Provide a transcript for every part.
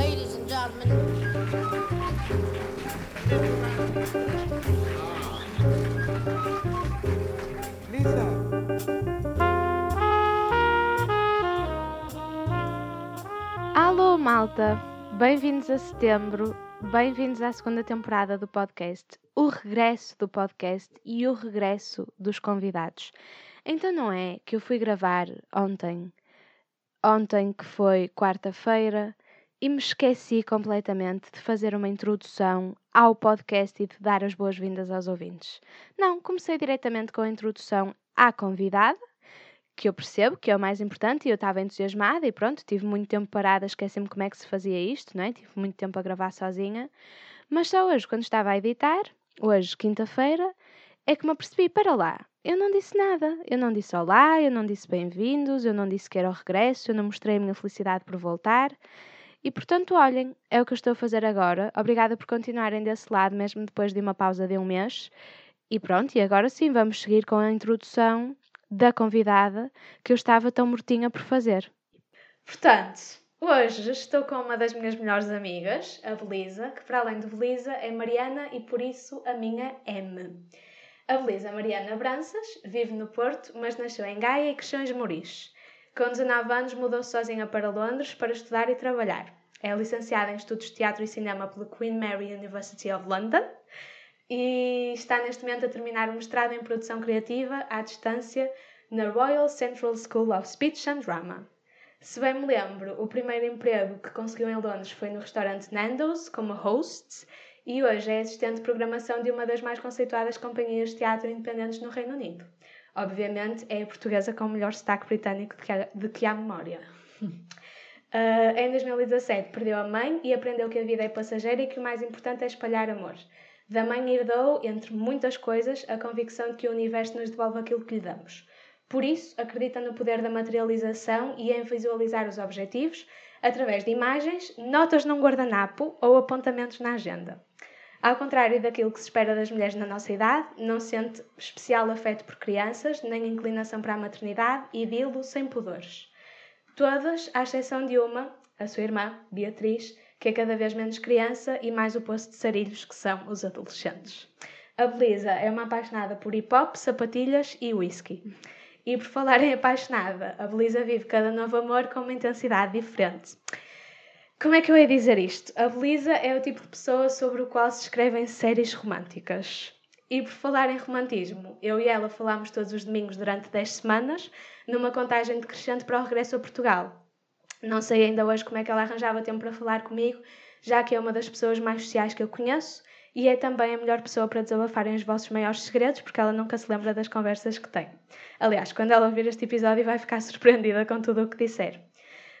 Ladies and gentlemen. Lisa, Alô, malta! Bem-vindos a setembro, bem-vindos à segunda temporada do podcast, o regresso do podcast e o regresso dos convidados. Então, não é que eu fui gravar ontem, ontem que foi quarta-feira, e me esqueci completamente de fazer uma introdução ao podcast e de dar as boas-vindas aos ouvintes. Não, comecei diretamente com a introdução à convidada, que eu percebo que é o mais importante e eu estava entusiasmada e pronto, tive muito tempo parada, esqueci-me como é que se fazia isto, não é? Tive muito tempo a gravar sozinha. Mas só hoje, quando estava a editar, hoje, quinta-feira, é que me apercebi, para lá, eu não disse nada. Eu não disse olá, eu não disse bem-vindos, eu não disse que era o regresso, eu não mostrei a minha felicidade por voltar. E portanto, olhem, é o que eu estou a fazer agora. Obrigada por continuarem desse lado, mesmo depois de uma pausa de um mês. E pronto, e agora sim, vamos seguir com a introdução da convidada que eu estava tão mortinha por fazer. Portanto, hoje estou com uma das minhas melhores amigas, a Belisa, que para além de Belisa é Mariana e por isso a minha M. A Belisa Mariana Branças vive no Porto, mas nasceu em Gaia e cresceu em Esmoriz. Com 19 anos mudou-se sozinha para Londres para estudar e trabalhar. É licenciada em Estudos de Teatro e Cinema pela Queen Mary University of London e está neste momento a terminar o mestrado em Produção Criativa à distância na Royal Central School of Speech and Drama. Se bem me lembro, o primeiro emprego que conseguiu em Londres foi no restaurante Nando's como host e hoje é assistente de programação de uma das mais conceituadas companhias de teatro independentes no Reino Unido. Obviamente é a portuguesa com o melhor sotaque britânico de que há, de que há memória. Uh, em 2017 perdeu a mãe e aprendeu que a vida é passageira e que o mais importante é espalhar amor. Da mãe herdou, entre muitas coisas, a convicção de que o universo nos devolve aquilo que lhe damos. Por isso, acredita no poder da materialização e em visualizar os objetivos através de imagens, notas num guardanapo ou apontamentos na agenda. Ao contrário daquilo que se espera das mulheres na nossa idade, não sente especial afeto por crianças, nem inclinação para a maternidade e dilo sem pudores. Todas, à exceção de uma, a sua irmã, Beatriz, que é cada vez menos criança e mais o poço de sarilhos que são os adolescentes. A Belisa é uma apaixonada por hip hop, sapatilhas e whisky. E por falar em apaixonada, a Belisa vive cada novo amor com uma intensidade diferente. Como é que eu ia dizer isto? A Belisa é o tipo de pessoa sobre o qual se escrevem séries românticas. E por falar em romantismo, eu e ela falámos todos os domingos durante 10 semanas, numa contagem decrescente para o regresso a Portugal. Não sei ainda hoje como é que ela arranjava tempo para falar comigo, já que é uma das pessoas mais sociais que eu conheço e é também a melhor pessoa para desabafarem os vossos maiores segredos, porque ela nunca se lembra das conversas que tem. Aliás, quando ela ouvir este episódio, vai ficar surpreendida com tudo o que disser.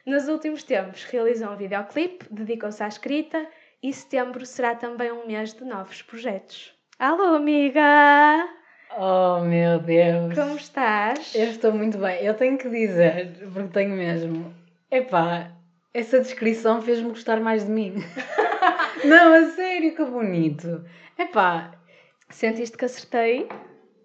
Nos últimos tempos, realizou um videoclipe, dedicou-se à escrita e setembro será também um mês de novos projetos. Alô, amiga! Oh meu Deus! Como estás? Eu estou muito bem. Eu tenho que dizer, porque tenho mesmo. Epá, essa descrição fez-me gostar mais de mim. Não, a sério, que bonito. Epá, Sentiste que acertei?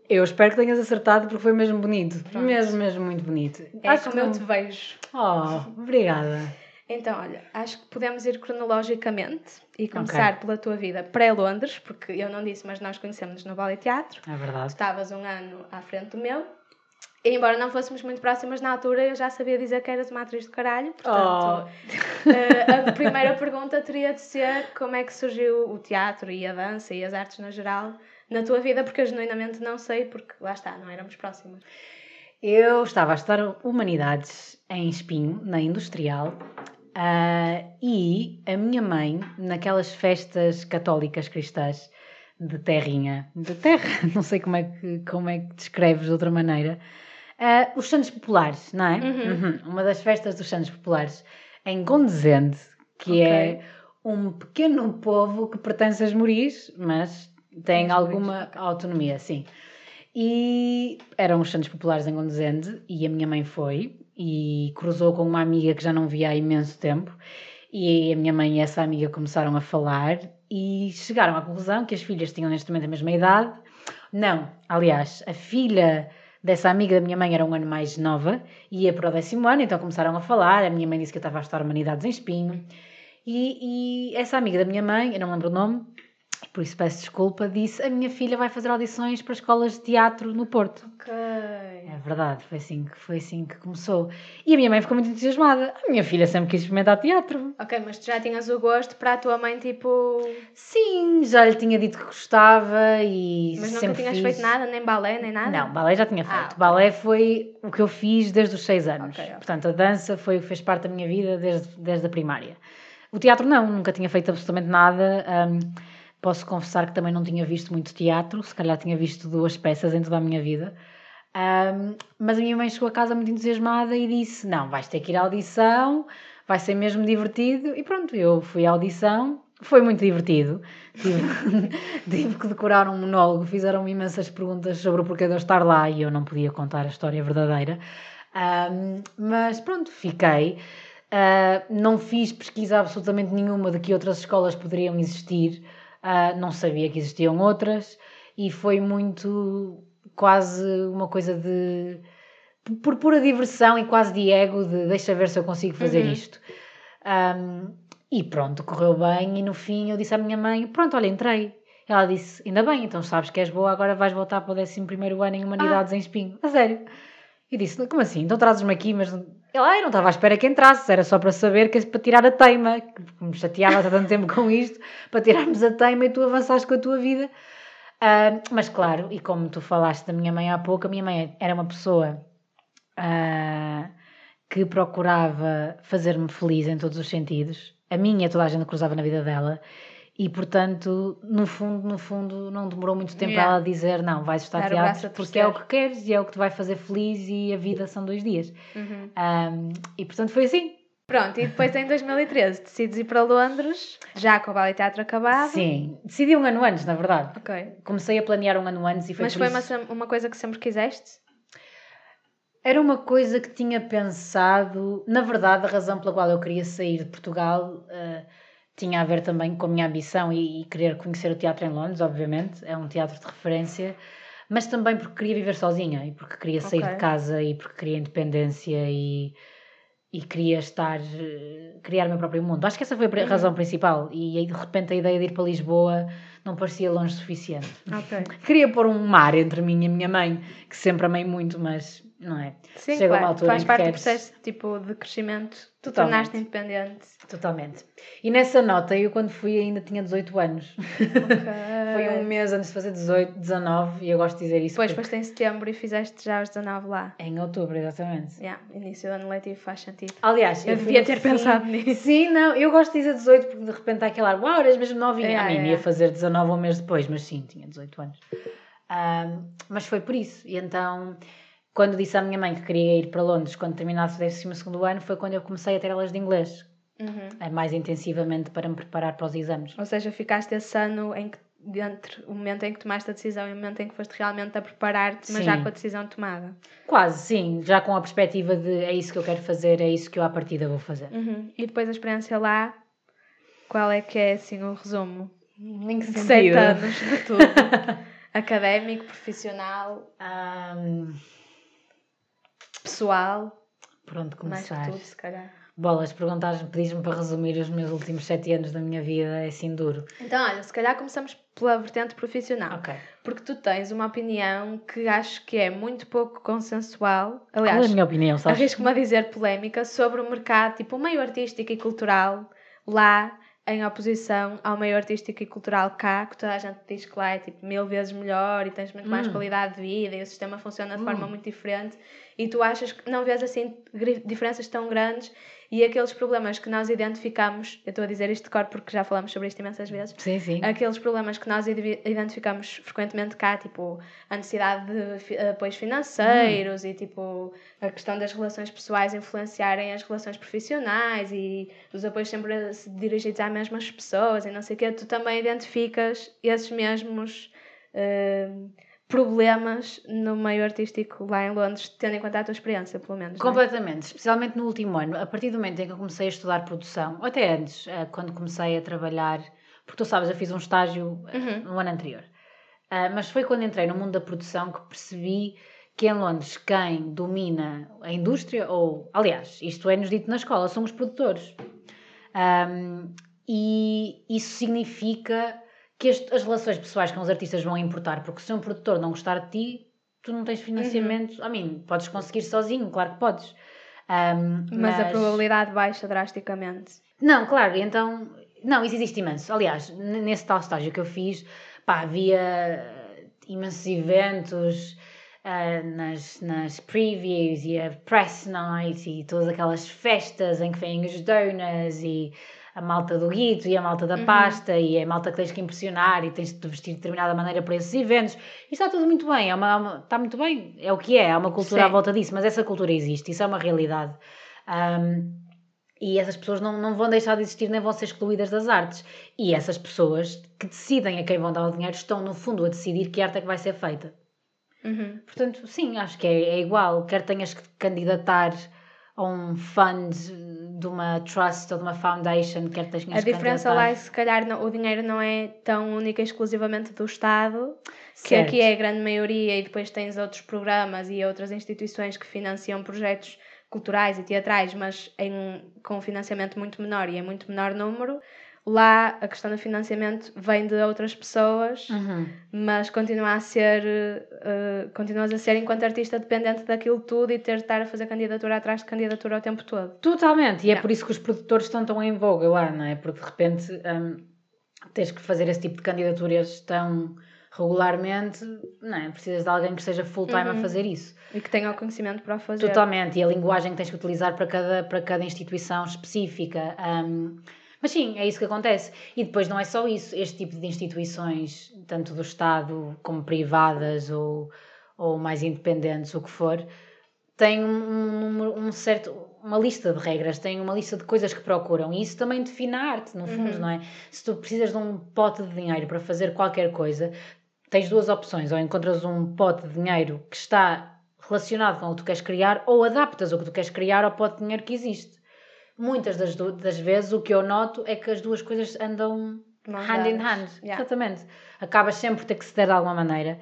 Eu espero que tenhas acertado porque foi mesmo bonito. Pronto. Mesmo, mesmo muito bonito. É Acho como que eu te vejo. Oh, obrigada. Então, olha, acho que podemos ir cronologicamente e começar pela tua vida pré-Londres, porque eu não disse, mas nós conhecemos-nos no Ballet Teatro. É Tu verdade. estavas um ano à frente do meu. E embora não fôssemos muito próximas na altura, eu já sabia dizer que eras uma atriz do caralho. Portanto, Oh, eh, a primeira pergunta teria de ser como é que surgiu o teatro e a dança e as artes no geral na tua vida, porque eu genuinamente não sei, porque lá está, não éramos próximas. Eu estava a estudar Humanidades em Espinho, na Industrial, ah, e a minha mãe, naquelas festas católicas cristãs de terrinha, de terra, não sei como é que, como é que descreves de outra maneira, ah, os Santos Populares, não é? Uhum. Uhum. Uma das festas dos Santos Populares em Gondesende, que Ok. é um pequeno povo que pertence a Esmoriz, mas tem alguma autonomia, sim. E eram os Santos Populares em Gondesende e a minha mãe foi e cruzou com uma amiga que já não via há imenso tempo e a minha mãe e essa amiga começaram a falar e chegaram à conclusão que as filhas tinham neste momento a mesma idade. Não, aliás, a filha dessa amiga da minha mãe era um ano mais nova e ia para o décimo ano, então começaram a falar. A minha mãe disse que eu estava a estudar Humanidades em Espinho E, e essa amiga da minha mãe, eu não lembro o nome, por isso peço desculpa, disse: A minha filha vai fazer audições para escolas de teatro no Porto. Ok. É verdade, foi assim, que, foi assim que começou. E a minha mãe ficou muito entusiasmada. A minha filha sempre quis experimentar teatro. Ok, mas tu já tinhas o gosto para a tua mãe, tipo. Sim, já lhe tinha dito que gostava e Mas nunca tinhas fiz. feito nada, nem balé, nem nada? Não, balé já tinha feito. Ah, ok. Balé foi o que eu fiz desde os 6 anos. Ok, ok. Portanto, a dança foi, fez parte da minha vida desde, desde a primária. O teatro não, nunca tinha feito absolutamente nada. Hum, posso confessar que também não tinha visto muito teatro, se calhar tinha visto duas peças em toda a minha vida. Hum, mas a minha mãe chegou a casa muito entusiasmada e disse: Não, vais ter que ir à audição, vai ser mesmo divertido. E pronto, eu fui à audição, foi muito divertido. Tive, tive que decorar um monólogo, fizeram-me imensas perguntas sobre o porquê de eu estar lá e eu não podia contar a história verdadeira. Hum, mas pronto, fiquei. Uh, não fiz pesquisa absolutamente nenhuma de que outras escolas poderiam existir, Uh, não sabia que existiam outras e foi muito quase uma coisa de por pura diversão e quase de ego de deixa ver se eu consigo fazer Uhum. isto. Um, e pronto, correu bem e no fim eu disse à minha mãe, pronto, olha, entrei. Ela disse, ainda bem, então sabes que és boa, agora vais voltar para o 11 ano em Humanidades em Espinho. A sério. E disse, como assim? Então trazes-me aqui, mas... Ela, "Ai, não estava à espera que entrasses, era só para saber que para tirar a teima, que me chateava há tanto tempo com isto, para tirarmos a teima e tu avançaste com a tua vida. Ah, mas claro, e como tu falaste da minha mãe há pouco, a minha mãe era uma pessoa ah, que procurava fazer-me feliz em todos os sentidos. A minha, toda a gente cruzava na vida dela. E, portanto, no fundo, no fundo, não demorou muito tempo Yeah. ela dizer não, vais estar Dar teatro porque é o que queres e é o que te vai fazer feliz e a vida são dois dias. Uhum. Um, e, portanto, foi assim. Pronto, e depois em 2013 decides ir para Londres, já com o ballet teatro acabado. Sim. Decidi um ano antes, na verdade. Ok. Comecei a planear um ano antes e foi Mas foi isso... uma, uma coisa que sempre quiseste? Era uma coisa que tinha pensado. Na verdade, a razão pela qual eu queria sair de Portugal eh, tinha a ver também com a minha ambição e, e querer conhecer o teatro em Londres, obviamente. É um teatro de referência. Mas também porque queria viver sozinha e porque queria sair Ok. de casa e porque queria independência e, e queria estar. criar o meu próprio mundo. Acho que essa foi a Uhum. razão principal. E aí, de repente, a ideia de ir para Lisboa não parecia longe o suficiente. Ok. Queria pôr um mar entre mim e a minha mãe, que sempre amei muito, mas não é? Sim, Chega uma claro. altura Faz parte do queres- processo tipo, de crescimento. Tu tornaste independente. Totalmente. E nessa nota, eu quando fui ainda tinha 18 anos. Foi um mês antes de fazer 18, 19, e eu gosto de dizer isso Depois porque... foste em setembro e fizeste já os 19 lá. em outubro, exatamente. Yeah, início do ano letivo faz sentido. Aliás, Eu fui devia ter fim- pensado nisso. Sim, não, eu gosto de dizer 18 porque de repente há aquele ar, uau, eras mesmo novinha. É, a mim é, ia fazer 19 um mês depois, mas sim, tinha 18 anos. Ahm, mas foi por isso. E então, quando disse à minha mãe que queria ir para Londres quando terminasse o 12 ano, foi quando eu comecei a ter aulas de inglês, Uhum. eh, mais intensivamente para me preparar para os exames. Ou seja, ficaste esse ano em que, entre o momento em que tomaste a decisão e o momento em que foste realmente a preparar-te, mas já Sim. com a decisão tomada. Quase, sim, já com a perspectiva de é isso que eu quero fazer, é isso que eu à partida vou fazer. Uhum. E depois a experiência lá, qual é que é assim o resumo? Nem que De sete anos de tudo. Académico, profissional, Ahm, pessoal, por onde mais que começar? tudo, se calhar. Bolas, perguntares-me, pedis-me para resumir os meus últimos sete anos da minha vida, é assim duro. Então, olha, se calhar começamos pela vertente profissional. Ok. Porque tu tens uma opinião que acho que é muito pouco consensual. Qual é Aliás, a minha opinião, sabes? arrisco-me a dizer polémica sobre o mercado, tipo o meio artístico e cultural lá em oposição ao meio artístico e cultural cá, que toda a gente diz que lá é tipo mil vezes melhor e tens muito mais Hum. qualidade de vida e o sistema funciona de Hum. forma muito diferente e tu achas que não vês assim diferenças tão grandes e aqueles problemas que nós identificamos, eu estou a dizer isto de cor porque já falamos sobre isto imensas vezes, Sim, sim. aqueles problemas que nós ide- identificamos frequentemente cá, tipo a necessidade de fi- apoios financeiros Hum. e tipo a questão das relações pessoais influenciarem as relações profissionais e os apoios sempre se- dirigidos às mesmas pessoas e não sei o quê, tu também identificas esses mesmos eh, problemas no meio artístico lá em Londres, tendo em conta a tua experiência, pelo menos. é? Completamente, especialmente no último ano, a partir do momento em que eu comecei a estudar produção, ou até antes, eh, quando comecei a trabalhar, porque tu sabes, eu fiz um estágio eh, Uhum. no ano anterior, Ah, mas foi quando entrei no mundo da produção que percebi que em Londres quem domina a indústria, ou aliás, isto é-nos dito na escola, são os produtores. Ahm, e isso significa que este- as relações pessoais com os artistas vão importar, porque se um produtor não gostar de ti, tu não tens financiamento. A mim, podes conseguir sozinho, claro que podes. Ahm, Mas, a probabilidade baixa drasticamente. Não, claro, então. Não, isso existe imenso. Aliás, nesse tal estágio que eu fiz, pá, havia imensos eventos ah, nas, nas previews e a press night e todas aquelas festas em que vêm os donas e a malta do guito e a malta da pasta e a malta que tens que impressionar e tens de te vestir de determinada maneira para esses eventos. Isso está tudo muito bem, é uma, uma- está muito bem, é o que é, há uma cultura Sim. à volta disso, mas essa cultura existe, isso é uma realidade. Ahm, e essas pessoas não, não vão deixar de existir nem vão ser excluídas das artes. E essas pessoas que decidem a quem vão dar o dinheiro estão, no fundo, a decidir que arte é que vai ser feita. Uhum. Portanto, sim, acho que é, é igual. Quer tenhas que candidatar a um fund de uma trust ou de uma foundation, quer tenhas A que diferença lá é se calhar não- o dinheiro não é tão única e exclusivamente do Estado, que Certo. aqui é a grande maioria, e depois tens outros programas e outras instituições que financiam projetos culturais e teatrais, mas em, com um financiamento muito menor e em muito menor número. Lá a questão do financiamento vem de outras pessoas, Uhum. mas continua a ser, eh, continuas a ser enquanto artista dependente daquilo tudo e ter de estar a fazer candidatura atrás de candidatura o tempo todo. Totalmente, e é Yeah. por isso que os produtores estão tão em voga lá, não é? Porque de repente hum, tens que fazer esse tipo de candidaturas tão regularmente, não é? Precisas de alguém que esteja full time a Uhum. fazer isso. E que tenha o conhecimento para o fazer. Totalmente, e a linguagem que tens que utilizar para cada, para cada instituição específica. hum, mas sim, é isso que acontece. E depois não é só isso, este tipo de instituições, tanto do Estado como privadas ou, ou mais independentes, o que for, têm um, um um certo, uma lista de regras, têm uma lista de coisas que procuram. E isso também define a arte, no fundo, Uhum. não é? Se tu precisas de um pote de dinheiro para fazer qualquer coisa, tens duas opções. Ou encontras um pote de dinheiro que está relacionado com o que tu queres criar, ou adaptas o que tu queres criar ao pote de dinheiro que existe. Muitas das, das vezes o que eu noto é que as duas coisas andam Mãos hand in hand. Yeah. Exatamente. Acabas sempre por ter que ceder de alguma maneira.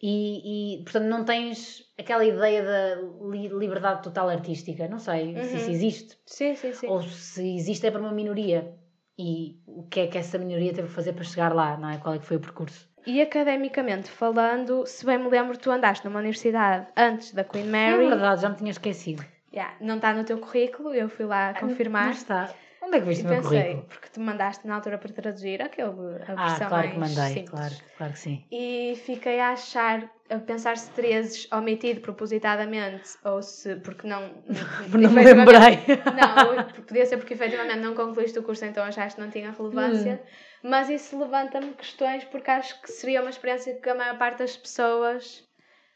E, e, portanto, não tens aquela ideia da li- liberdade total artística. Não sei se isso Uhum. existe. Sim, sim, sim. Ou se existe é para uma minoria. E o que é que essa minoria teve que fazer para chegar lá, não é? Qual é que foi o percurso? E academicamente falando, se bem me lembro, tu andaste numa universidade antes da Queen É Mary. verdade, já me tinha esquecido. Yeah, não está no teu currículo, eu fui lá confirmar. Não está. Onde é que viste E o meu pensei, currículo? porque tu mandaste na altura para traduzir aquele, a Ah, versão claro que mandei, simples. claro, claro que sim. E fiquei a achar, a pensar se terias omitido propositadamente ou se, porque não. Não me lembrei. Não, podia ser porque efetivamente não concluíste o curso, então achaste que não tinha relevância. Hum. Mas isso levanta-me questões porque acho que seria uma experiência que a maior parte das pessoas,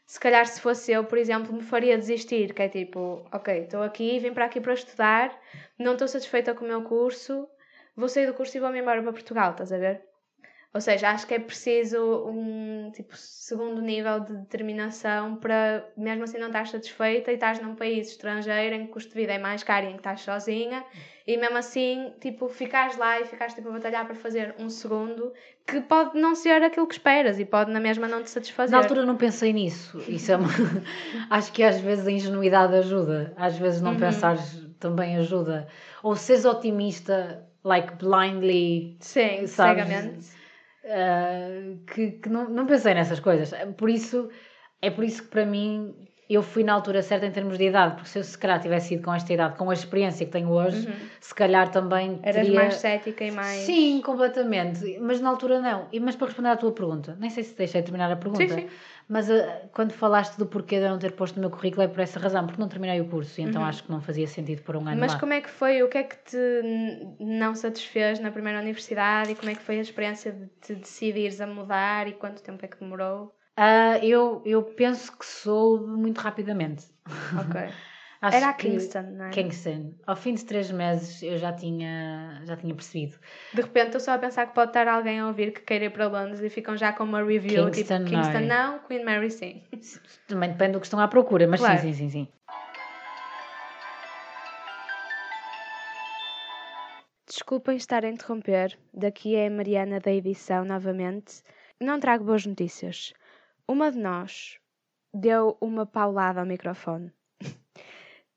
se calhar se fosse eu, por exemplo, me faria desistir. Que é tipo, ok, estou aqui, vim para aqui para estudar, não estou satisfeita com o meu curso, vou sair do curso e vou-me embora para Portugal, estás a ver? Ou seja, acho que é preciso um tipo segundo nível de determinação para mesmo assim não estás satisfeita e estás num país estrangeiro em que o custo de vida é mais caro e em que estás sozinha e mesmo assim, tipo, ficares lá e ficares tipo a batalhar para fazer um segundo que pode não ser aquilo que esperas e pode na mesma não te satisfazer. Na altura não pensei nisso. Isso é uma... Acho que às vezes a ingenuidade ajuda. Às vezes não Uhum. pensares também ajuda. Ou seres otimista, like blindly, Sim, sabes? cegamente. Uh, que, que não, não pensei nessas coisas. Por isso, é por isso que para mim eu fui na altura certa em termos de idade, porque se eu se calhar tivesse ido com esta idade, com a experiência que tenho hoje, se calhar também Uhum. Eras teria... mais cética e mais. Sim, completamente. Mas na altura não. E, mas para responder à tua pergunta, nem sei se deixei terminar a pergunta, Sim, sim. Mas ah, quando falaste do porquê de eu não ter posto no meu currículo é por essa razão, porque não terminei o curso e então acho que não fazia sentido por um ano Uhum. Mas lá. como é que foi? O que é que te não satisfez na primeira universidade e como é que foi a experiência de te decidires a mudar e quanto tempo é que demorou? Ah, eu, eu penso que soube muito rapidamente. Ok. Acho Era a que- Kingston, não é? Kingston. Ao fim de três meses eu já tinha, já tinha percebido. De repente estou só a pensar que pode estar alguém a ouvir que queira ir para Londres e ficam já com uma review Kingston, tipo Kingston não não, Queen Mary sim. Também depende do que estão à procura, mas Claro. sim, sim, sim, sim. Desculpem estar a interromper, daqui é a Mariana da edição novamente. Não trago boas notícias. Uma de nós deu uma paulada ao microfone.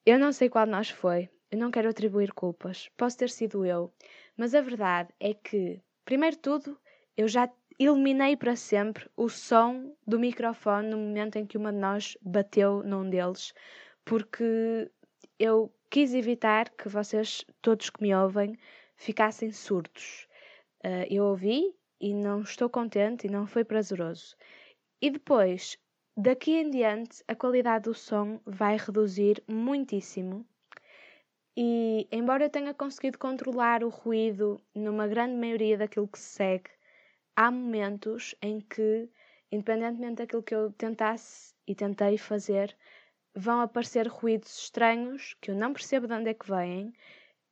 Eu não sei qual de nós foi, eu não quero atribuir culpas, posso ter sido eu, Mas a verdade é que, primeiro de tudo, eu já eliminei para sempre o som do microfone no momento em que uma de nós bateu num deles, porque eu quis evitar que vocês, todos que me ouvem, ficassem surdos. Uh, eu ouvi e não estou contente e não foi prazeroso. E depois, daqui em diante, a qualidade do som vai reduzir muitíssimo. E embora eu tenha conseguido controlar o ruído numa grande maioria daquilo que se segue, há momentos em que, independentemente daquilo que eu tentasse e tentei fazer, vão aparecer ruídos estranhos que eu não percebo de onde é que vêm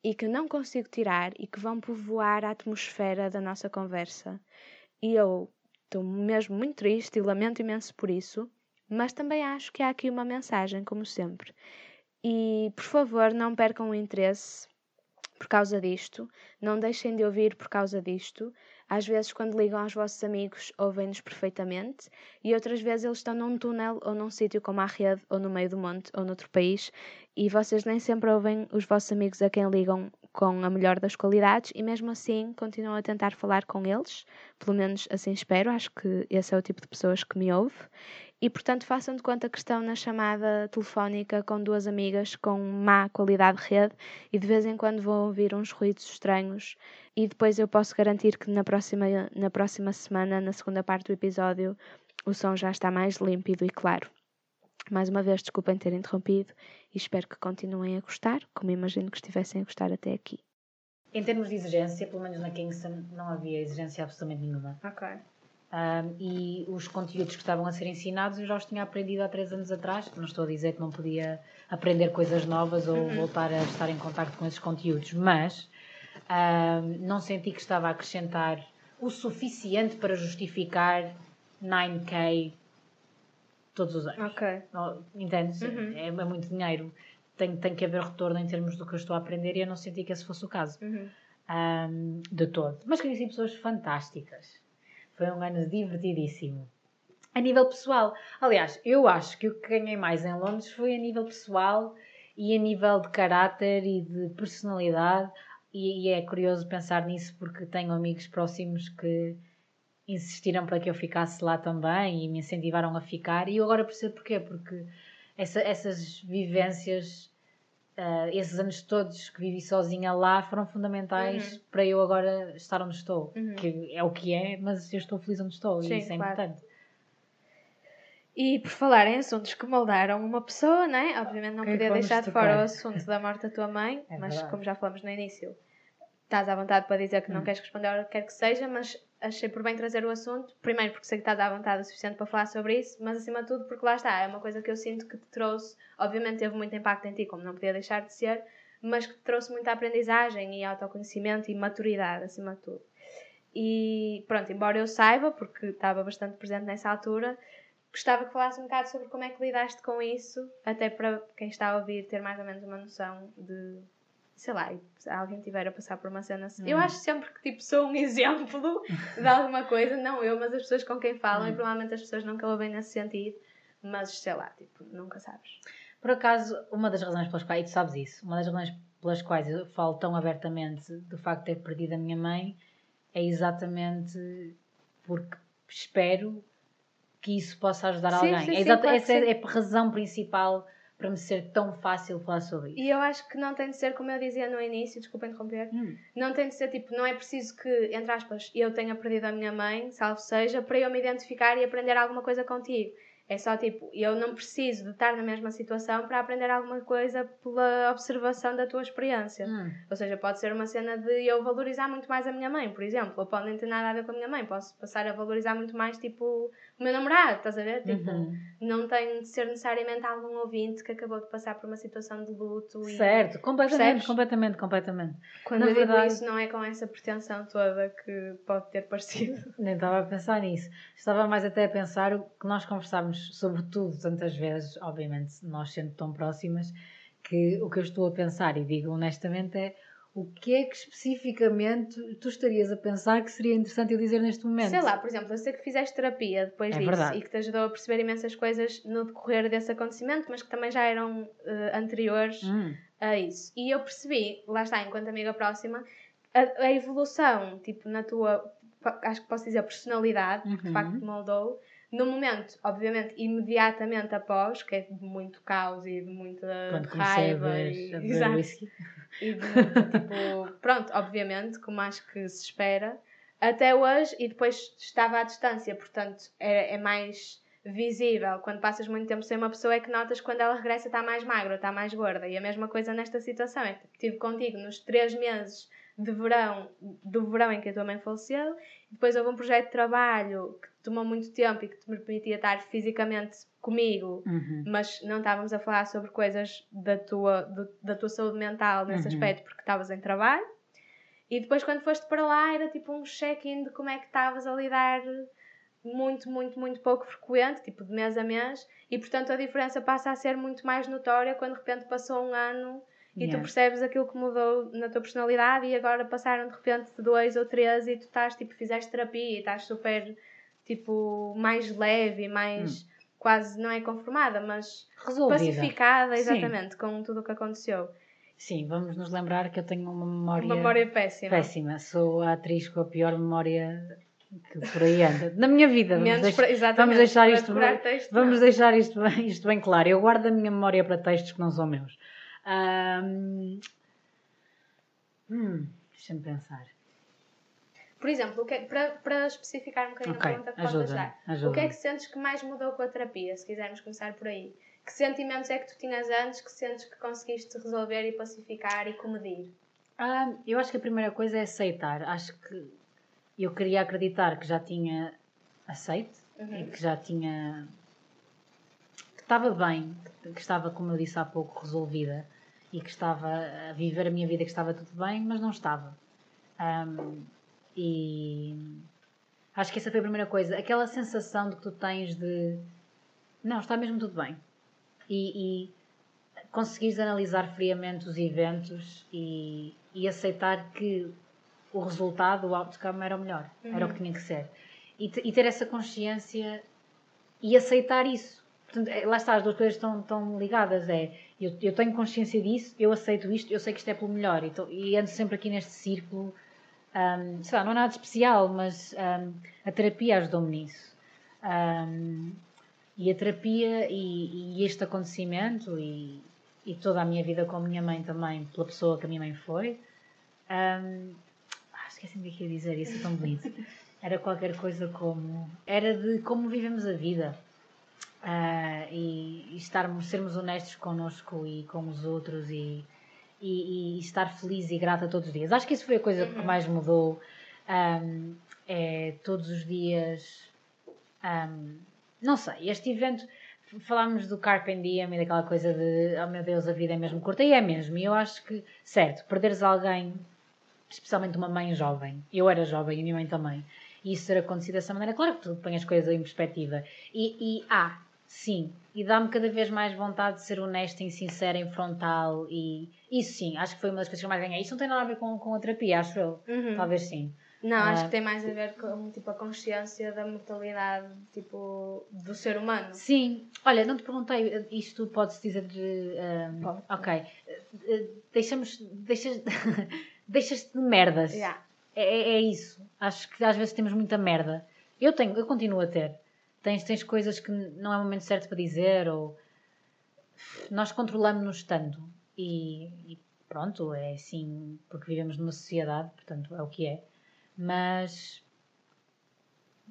e que não consigo tirar e que vão povoar a atmosfera da nossa conversa. E eu estou mesmo muito triste e lamento imenso por isso, mas também acho que há aqui uma mensagem, como sempre. E por favor, não percam o interesse por causa disto, não deixem de ouvir por causa disto. Às vezes, quando ligam aos vossos amigos, ouvem-nos perfeitamente, e outras vezes eles estão num túnel ou num sítio como a rede, ou no meio do monte, ou noutro país, e vocês nem sempre ouvem os vossos amigos a quem ligam com a melhor das qualidades, e mesmo assim continuam a tentar falar com eles, pelo menos assim espero, acho que esse é o tipo de pessoas que me ouve. E portanto façam de conta que estão na chamada telefónica com duas amigas com má qualidade de rede e de vez em quando vão ouvir uns ruídos estranhos e depois eu posso garantir que na próxima, na próxima semana, na segunda parte do episódio, o som já está mais límpido e claro. Mais uma vez, desculpem ter interrompido e espero que continuem a gostar, como imagino que estivessem a gostar até aqui. Em termos de exigência, pelo menos na Kingston não havia exigência absolutamente nenhuma. Ok. Um, e os conteúdos que estavam a ser ensinados eu já os tinha aprendido há três anos atrás. Não estou a dizer que não podia aprender coisas novas ou uhum. voltar a estar em contato com esses conteúdos, mas um, não senti que estava a acrescentar o suficiente para justificar 9K todos os anos. Ok. Entendes? Uhum. É, é, muito dinheiro. Tem, tem que haver retorno em termos do que eu estou a aprender e eu não senti que esse fosse o caso. Uhum. Um, de todo. Mas conheci pessoas fantásticas foi um ano divertidíssimo. A nível pessoal, aliás, eu acho que o que ganhei mais em Londres foi a nível pessoal e a nível de caráter e de personalidade. E, e é curioso pensar nisso porque tenho amigos próximos que insistiram para que eu ficasse lá também e me incentivaram a ficar. E eu agora percebo porquê, porque essa, essas vivências Uh, esses anos todos que vivi sozinha lá foram fundamentais uhum. para eu agora estar onde estou. Uhum. Que é o que é, mas eu estou feliz onde estou Sim, e isso é claro. importante. E por falar em assuntos que moldaram uma pessoa, né? obviamente não que podia deixar de fora o assunto da morte da tua mãe, é mas verdade. como já falamos no início, estás à vontade para dizer que não hum. queres responder ao que quer que seja, mas achei por bem trazer o assunto. Primeiro, porque sei que estás à vontade o suficiente para falar sobre isso, mas acima de tudo, porque lá está, é uma coisa que eu sinto que te trouxe. Obviamente, teve muito impacto em ti, como não podia deixar de ser, mas que te trouxe muita aprendizagem e autoconhecimento e maturidade, acima de tudo. E pronto, embora eu saiba, porque estava bastante presente nessa altura, gostava que falasse um bocado sobre como é que lidaste com isso, até para quem está a ouvir ter mais ou menos uma noção de sei lá, se alguém tiver a passar por uma cena assim. Hum. Eu acho sempre que tipo, sou um exemplo de alguma coisa, não eu, mas as pessoas com quem falam, hum. e provavelmente as pessoas nunca ouvem nesse sentido, mas sei lá, tipo, nunca sabes. Por acaso, uma das razões pelas quais, e tu sabes isso, uma das razões pelas quais eu falo tão abertamente do facto de ter perdido a minha mãe é exatamente porque espero que isso possa ajudar sim, alguém. Sim, é sim, essa é a razão principal para me ser tão fácil falar sobre isso. E eu acho que não tem de ser, como eu dizia no início, desculpa interromper, hum. não tem de ser tipo, não é preciso que, entre aspas, eu tenha perdido a minha mãe, salvo seja, para eu me identificar e aprender alguma coisa contigo. É só tipo, eu não preciso de estar na mesma situação para aprender alguma coisa pela observação da tua experiência. Hum. Ou seja, pode ser uma cena de eu valorizar muito mais a minha mãe, por exemplo, ou pode nem ter nada a ver com a minha mãe, posso passar a valorizar muito mais, tipo, o meu namorado, estás a ver? Tipo, uhum. não tem de ser necessariamente algum ouvinte que acabou de passar por uma situação de luto. Certo, completamente, percebes? completamente, completamente. Quando Na eu verdade... digo isso, não é com essa pretensão toda que pode ter parecido. Nem estava a pensar nisso. Estava mais até a pensar o que nós conversámos sobre tudo tantas vezes, obviamente, nós sendo tão próximas, que o que eu estou a pensar, e digo honestamente, é o que é que especificamente tu estarias a pensar que seria interessante eu dizer neste momento? Sei lá, por exemplo, eu sei que fizeste terapia depois é disso verdade. e que te ajudou a perceber imensas coisas no decorrer desse acontecimento, mas que também já eram uh, anteriores hum. a isso. E eu percebi, lá está, enquanto amiga próxima, a, a evolução, tipo, na tua, acho que posso dizer, personalidade, que de Uhum. facto te moldou, no momento, obviamente, imediatamente após, que é de muito caos e de muita Quando raiva e, exato, e de, tipo, pronto, obviamente, como acho que se espera, até hoje, e depois estava à distância, portanto, é, é mais visível. Quando passas muito tempo sem uma pessoa, é que notas quando ela regressa está mais magra, está mais gorda. E a mesma coisa nesta situação, é que estive contigo nos três meses de verão, do verão em que a tua mãe faleceu, depois houve um projeto de trabalho que tomou muito tempo e que te permitia estar fisicamente comigo Uhum. mas não estávamos a falar sobre coisas da tua, do- da tua saúde mental nesse Uhum. aspecto, porque estavas em trabalho. E depois, quando foste para lá, era tipo um check-in de como é que estavas a lidar muito, muito, muito pouco frequente, tipo de mês a mês, e portanto a diferença passa a ser muito mais notória quando de repente passou um ano e tu Yeah. percebes aquilo que mudou na tua personalidade e agora passaram de repente dois ou três e tu estás tipo, fizeste terapia e estás super tipo mais leve e mais quase não é conformada, mas Resolvida. pacificada Sim. exatamente com tudo o que aconteceu. Sim, vamos nos lembrar que eu tenho uma memória, Uma memória péssima. péssima. Sou a atriz com a pior memória que por aí anda. Na minha vida, vamos, Menos deix- para, exatamente, vamos deixar isto texto, vamos não. deixar isto isto bem claro. Eu guardo a minha memória para textos que não são meus. Hum, Deixa-me pensar. Por exemplo, que é- para, para especificar um bocadinho Ok, a pergunta que podes dar, o que é que sentes que mais mudou com a terapia, se quisermos começar por aí? Que sentimentos é que tu tinhas antes que sentes que conseguiste resolver e pacificar e comedir? Ah, eu acho que a primeira coisa é aceitar. Acho que eu queria acreditar que já tinha aceite e Uhum. que já tinha. que estava bem, que estava, como eu disse há pouco, resolvida e que estava a viver a minha vida, que estava tudo bem, mas não estava. Ahm, e acho que essa foi a primeira coisa. Aquela sensação de que tu tens de. Não, está mesmo tudo bem. E, e conseguires analisar friamente os eventos e, e aceitar que o resultado, o outcome era o melhor, era o que tinha que ser. E, e ter essa consciência e aceitar isso. Portanto, é- lá está, as duas coisas estão, estão ligadas. É, eu, eu tenho consciência disso, eu aceito isto, eu sei que isto é pelo melhor. E, tô- e ando sempre aqui neste círculo. ahm, sei lá, não é nada de especial, mas ahm, a terapia ajudou-me nisso. Ahm, e a terapia e, e este acontecimento e, e toda a minha vida com a minha mãe também, pela pessoa que a minha mãe foi. ahm, ah, esqueci-me o que que ia dizer, isso é tão bonito. Era qualquer coisa como. Era de como vivemos a vida. Ah, e, e estarmos, sermos honestos connosco e com os outros e, e, e estar feliz e grata todos os dias. Acho que isso foi a coisa que mais mudou. Ahm, é todos os dias. ahm, não sei, este evento. Falámos do Carpe Diem e daquela coisa de oh meu Deus, a vida é mesmo curta, e é mesmo. E eu acho que, certo, perderes alguém, especialmente uma mãe jovem, eu era jovem e a minha mãe também, e isso ter acontecido dessa maneira, claro que tu põe as coisas em perspectiva. E, e ah, sim, e dá-me cada vez mais vontade de ser honesta e sincera em frontal, e isso sim, acho que foi uma das coisas que eu mais ganhei. Isso não tem nada a ver com, com a terapia, acho eu. Uhum. Talvez sim. Não, acho Ah. que tem mais a ver com tipo, a consciência da mortalidade tipo, do ser humano. Sim, olha, não te perguntei, isto pode-se dizer de. ahm, Pode. ok, Eh, deixamos. Deixas, deixas-te de merdas. Yeah. É, é- é isso. Acho que às vezes temos muita merda. Eu tenho, eu continuo a ter. Tens, tens coisas que não é o momento certo para dizer ou nós controlamos-nos tanto e, e pronto, é assim porque vivemos numa sociedade, portanto é o que é. Mas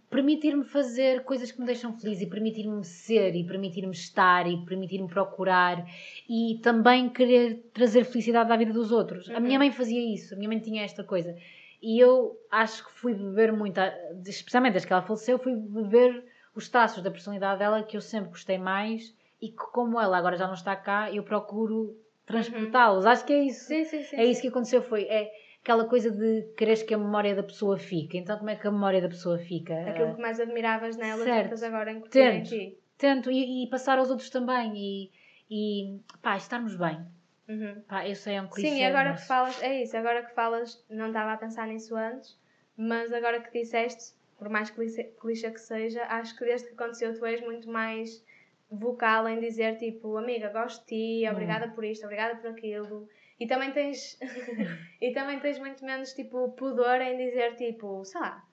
permitir-me fazer coisas que me deixam feliz e permitir-me ser e permitir-me estar e permitir-me procurar e também querer trazer felicidade à vida dos outros. A Uhum. minha mãe fazia isso, a minha mãe tinha esta coisa. E eu acho que fui beber muito, a- especialmente desde que ela faleceu, fui beber os traços da personalidade dela que eu sempre gostei mais e que, como ela agora já não está cá, eu procuro transportá-los. Acho que é isso. Sim, sim, sim. É isso que aconteceu, foi é aquela coisa de quereres que a memória da pessoa fique. Então como é que a memória da pessoa fica? Aquilo que mais admiravas nela, certo. tentas agora incutir em ti. Tento e, e passar aos outros também e, e pá, estarmos bem. Uhum. Pá, eu sei, é um clichê. Sim, e agora mas- que falas, é isso, agora que falas, não estava a pensar nisso antes, mas agora que disseste, por mais clichê, que seja, acho que desde que aconteceu tu és muito mais vocal em dizer tipo, amiga, gosto de ti, Hum. obrigada por isto, obrigada por aquilo. E também tens. e também tens muito menos, tipo, pudor em dizer, tipo, sei lá,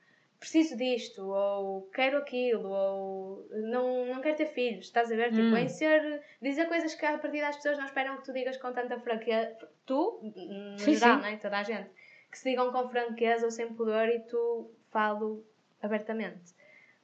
preciso disto, ou quero aquilo, ou não, não quero ter filhos, estás a ver? Tipo, Hum. em ser. dizer coisas que a partir das pessoas não esperam que tu digas com tanta franqueza. Tu, no Sim, geral, sim. Né? toda a gente. Que se digam com franqueza ou sem pudor e tu falo abertamente.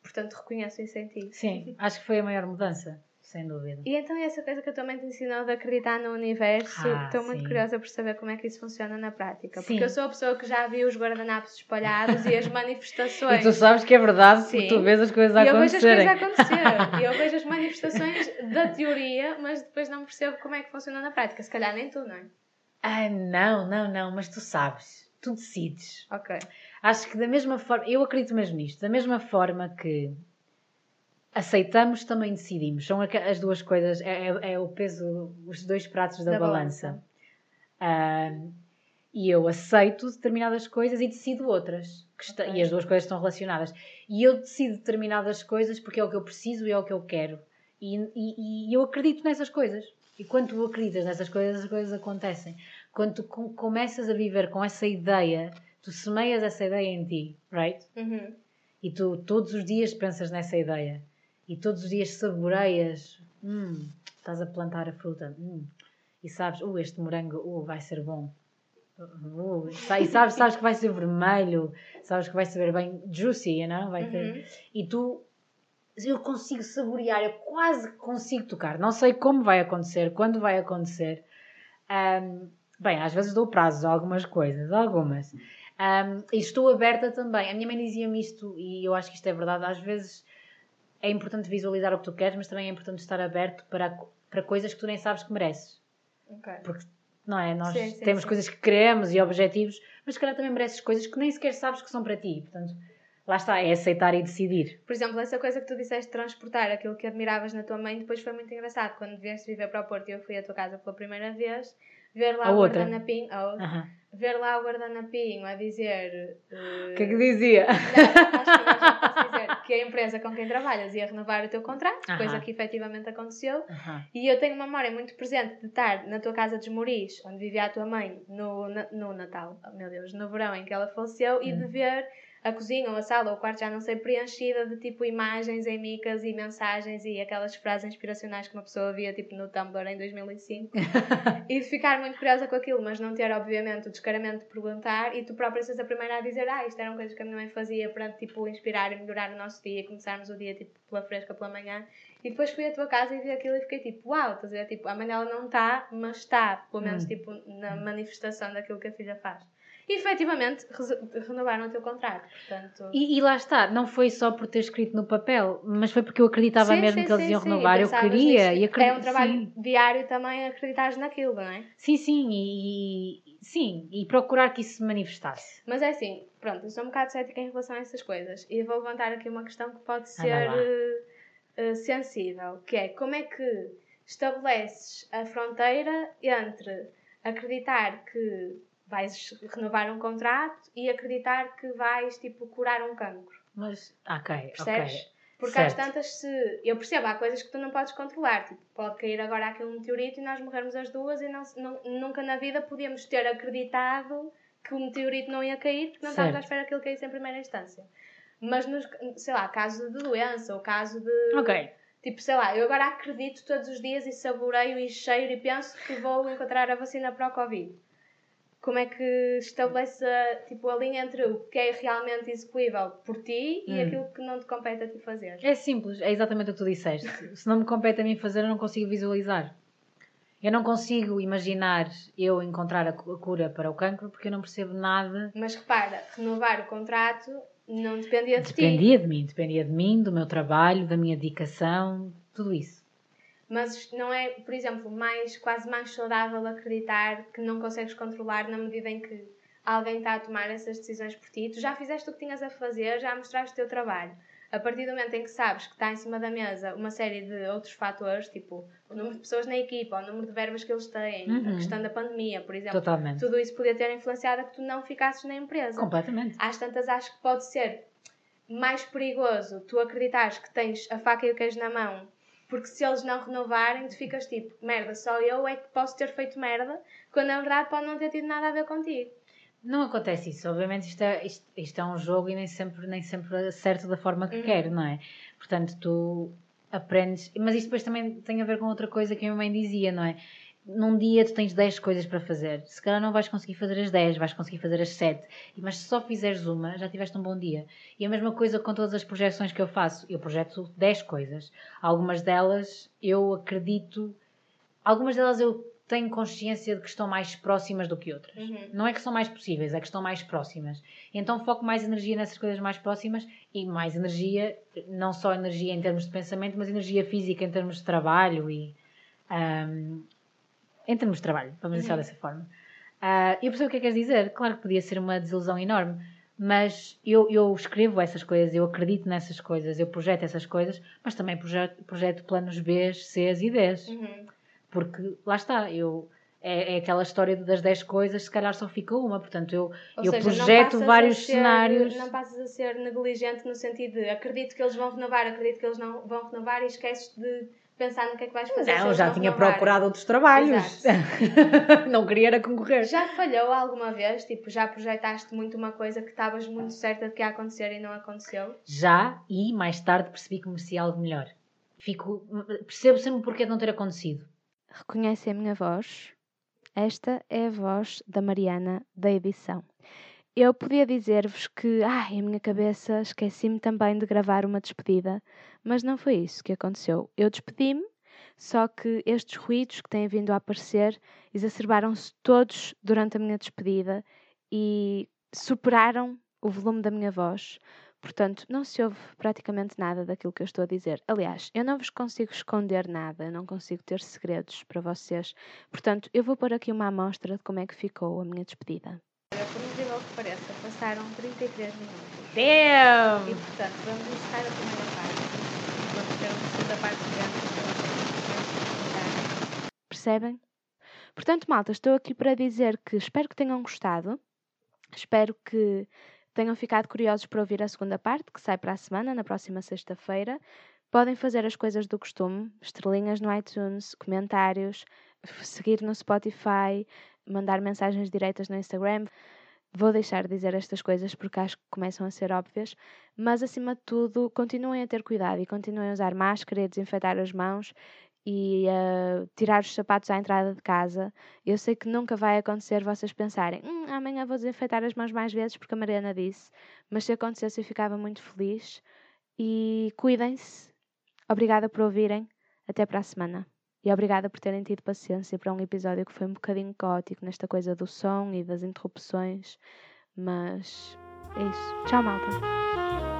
Portanto, reconheço isso em ti. Sim, acho que foi a maior mudança, sem dúvida. E então essa coisa que a tua mãe te ensinou de acreditar no universo, Ah, estou muito sim. curiosa por saber como é que isso funciona na prática. Sim. Porque eu sou a pessoa que já viu os guardanapos espalhados e as E manifestações. tu sabes que é verdade porque Sim. tu vês as coisas a E eu vejo as acontecerem. coisas a acontecer. E eu vejo as manifestações da teoria, mas depois não percebo como é que funciona na prática. Se calhar nem tu, não é? Ah, não, não, não, mas tu sabes, tu decides. Ok. Acho que da mesma forma, eu acredito mesmo nisto, da mesma forma que aceitamos, também decidimos. São as duas coisas, é, é- é o peso, os dois pratos da, Da balança. Ahm, e eu aceito determinadas coisas e decido outras. está- Ok. E as duas coisas estão relacionadas. E eu decido determinadas coisas porque é o que eu preciso e é o que eu quero. E, e- e eu acredito nessas coisas. E quando tu acreditas nessas coisas, as coisas acontecem. Quando tu com- começas a viver com essa ideia, tu semeias essa ideia em ti, right? Uhum. E tu todos os dias pensas nessa ideia. E todos os dias saboreias. Hum, estás a plantar a fruta. Hum, e sabes, uh, este morango uh, vai ser bom. Uh, e sa- e sabes, sabes que vai ser vermelho. Sabes que vai saber bem juicy, you know? vai ter. Uhum. E tu, eu consigo saborear, eu quase consigo tocar. Não sei como vai acontecer, quando vai acontecer. Ahm, bem, às vezes dou prazos a algumas coisas, algumas. Ahm, e estou aberta também. A minha mãe dizia-me isto, e eu acho que isto é verdade. Às vezes é importante visualizar o que tu queres, mas também é importante estar aberto para, para coisas que tu nem sabes que mereces. Ok. Porque, não é? Nós Sim, sim, temos sim. coisas que queremos e objetivos, mas se calhar também mereces coisas que nem sequer sabes que são para ti. Portanto, lá está, é aceitar e decidir. Por exemplo, essa coisa que tu disseste de transportar aquilo que admiravas na tua mãe, depois foi muito engraçado. Quando vieste viver para o Porto e eu fui à tua casa pela primeira vez, ver lá A o outra. guardanapinho, a outra. Aham. ver lá o guardanapinho a dizer. O que é que dizia? Não, acho que posso dizer que a empresa com quem trabalhas ia renovar o teu contrato, coisa Aham. que efetivamente aconteceu. Aham. E eu tenho uma memória muito presente de estar na tua casa de Esmoriz, onde vivia a tua mãe, no, no Natal, oh, meu Deus, no verão em que ela faleceu, e de Hum. ver a cozinha ou a sala ou o quarto, já não sei, preenchida de tipo imagens em micas e mensagens e aquelas frases inspiracionais que uma pessoa via tipo no Tumblr em 2005 e de ficar muito curiosa com aquilo, mas não ter, obviamente, o descaramento de perguntar e tu própria seres a primeira a dizer, ah, isto eram coisas que a minha mãe fazia para, tipo, inspirar e melhorar o nosso dia e começarmos o dia, tipo, pela fresca, pela manhã. E depois fui à tua casa e vi aquilo e fiquei tipo, uau, estás a ver? Tipo, amanhã ela não está, mas está, pelo menos, Hum. tipo, na manifestação daquilo que a filha faz. E efetivamente re- renovaram o teu contrato, portanto. E, e lá está, não foi só por ter escrito no papel, mas foi porque eu acreditava Sim, mesmo sim, que eles sim, iam sim, renovar. Eu queria nisso. e acredito. É um trabalho Sim, diário também acreditares naquilo, não é? sim, sim, e, sim, e procurar que isso se manifestasse. Mas é assim, pronto, eu sou um bocado cética em relação a essas coisas e vou levantar aqui uma questão que pode ser lá. eh, eh, sensível, que é como é que estabeleces a fronteira entre acreditar que vais renovar um contrato e acreditar que vais, tipo, curar um cancro. Mas, ok, Percebes? ok. Porque Certo. às tantas, se. Eu percebo, há coisas que tu não podes controlar. Tipo, pode cair agora aqui um meteorito e nós morrermos as duas e não, não- nunca na vida podíamos ter acreditado que o meteorito não ia cair porque não estávamos à espera que ele caísse em primeira instância. Mas, nos, sei lá, caso de doença ou caso de. Ok. Tipo, sei lá, eu agora acredito todos os dias e saboreio e cheiro e penso que vou encontrar a vacina para o Covid. Como é que estabelece a, tipo, a linha entre o que é realmente execuível por ti e Hum. aquilo que não te compete a ti fazer? É simples, é exatamente o que tu disseste. Se não me compete a mim fazer, eu não consigo visualizar. Eu não consigo imaginar eu encontrar a cu- a cura para o cancro porque eu não percebo nada. Mas repara, renovar o contrato não dependia de ti. Dependia de mim, dependia de mim, do meu trabalho, da minha dedicação, tudo isso. Mas não é, por exemplo, mais, quase mais saudável acreditar que não consegues controlar na medida em que alguém está a tomar essas decisões por ti. Tu já fizeste o que tinhas a fazer, já mostraste o teu trabalho. A partir do momento em que sabes que está em cima da mesa uma série de outros fatores, tipo o número de pessoas na equipa, o número de verbas que eles têm, a Uhum. questão da pandemia, por exemplo, Totalmente. tudo isso podia ter influenciado a que tu não ficasses na empresa. Completamente. às tantas acho que pode ser mais perigoso tu acreditares que tens a faca e o queijo na mão Porque se eles não renovarem, tu ficas tipo, merda, só eu é que posso ter feito merda, quando na verdade pode não ter tido nada a ver contigo. Não acontece isso. Obviamente isto é, isto, isto é um jogo e nem sempre, nem sempre acerto da forma que uhum. quero, não é? Portanto, tu aprendes. Mas isto depois também tem a ver com outra coisa que a minha mãe dizia, não é? Num dia tu tens 10 coisas para fazer. Se calhar não vais conseguir fazer as 10, vais conseguir fazer as 7. Mas se só fizeres uma, já tiveste um bom dia. E a mesma coisa com todas as projeções que eu faço. Eu projeto 10 coisas. Algumas delas eu acredito. Algumas delas eu tenho consciência de que estão mais próximas do que outras. Uhum. Não é que são mais possíveis, é que estão mais próximas. Então foco mais energia nessas coisas mais próximas e mais energia, não só energia em termos de pensamento, mas energia física em termos de trabalho e. Um, em termos de trabalho, vamos uhum. deixar dessa forma. Uh, eu percebo o que é que queres dizer. Claro que podia ser uma desilusão enorme, mas eu, eu escrevo essas coisas, eu acredito nessas coisas, eu projeto essas coisas, mas também projeto, projeto planos B, C e D. Uhum. Porque lá está, eu. É, é, aquela história das 10 coisas, se calhar só fica uma, portanto eu, eu seja, projeto vários ser, cenários. Não passas a ser negligente no sentido de acredito que eles vão renovar, acredito que eles não vão renovar e esqueces de pensar no que é que vais fazer. Não, já tinha renovar. procurado outros trabalhos. não queria era concorrer. Já falhou alguma vez? Tipo, já projetaste muito uma coisa que estavas muito certa de que ia acontecer e não aconteceu? Já, e mais tarde percebi que merecia algo melhor. Fico, percebo sempre o porquê de não ter acontecido. Reconhecem a minha voz? Esta é a voz da Mariana da edição. Eu podia dizer-vos que, ai, a minha cabeça esqueci-me também de gravar uma despedida, mas não foi isso que aconteceu. Eu despedi-me, só que estes ruídos que têm vindo a aparecer exacerbaram-se todos durante a minha despedida e superaram o volume da minha voz. Portanto, não se ouve praticamente nada daquilo que eu estou a dizer. Aliás, eu não vos consigo esconder nada, não consigo ter segredos para vocês. Portanto, eu vou pôr aqui uma amostra de como é que ficou a minha despedida. Olha, por incrível que pareça, passaram 33 minutos. Damn! E portanto, vamos encerrar a primeira parte. Segunda parte grande. Percebem? Portanto, malta, estou aqui para dizer que espero que tenham gostado. Espero que tenham ficado curiosos para ouvir a segunda parte, que sai para a semana, na próxima sexta-feira. Podem fazer as coisas do costume, estrelinhas no iTunes, comentários, seguir no Spotify, mandar mensagens diretas no Instagram. Vou deixar de dizer estas coisas porque acho que começam a ser óbvias, mas acima de tudo, continuem a ter cuidado e continuem a usar máscara e a desinfetar as mãos e uh, tirar os sapatos à entrada de casa. Eu sei que nunca vai acontecer vocês pensarem hum, amanhã vou desinfetar as mãos mais vezes porque a Mariana disse, mas se acontecesse eu ficava muito feliz. E cuidem-se. Obrigada por ouvirem. Até para a semana. E obrigada por terem tido paciência para um episódio que foi um bocadinho caótico nesta coisa do som e das interrupções. Mas é isso. Tchau, malta.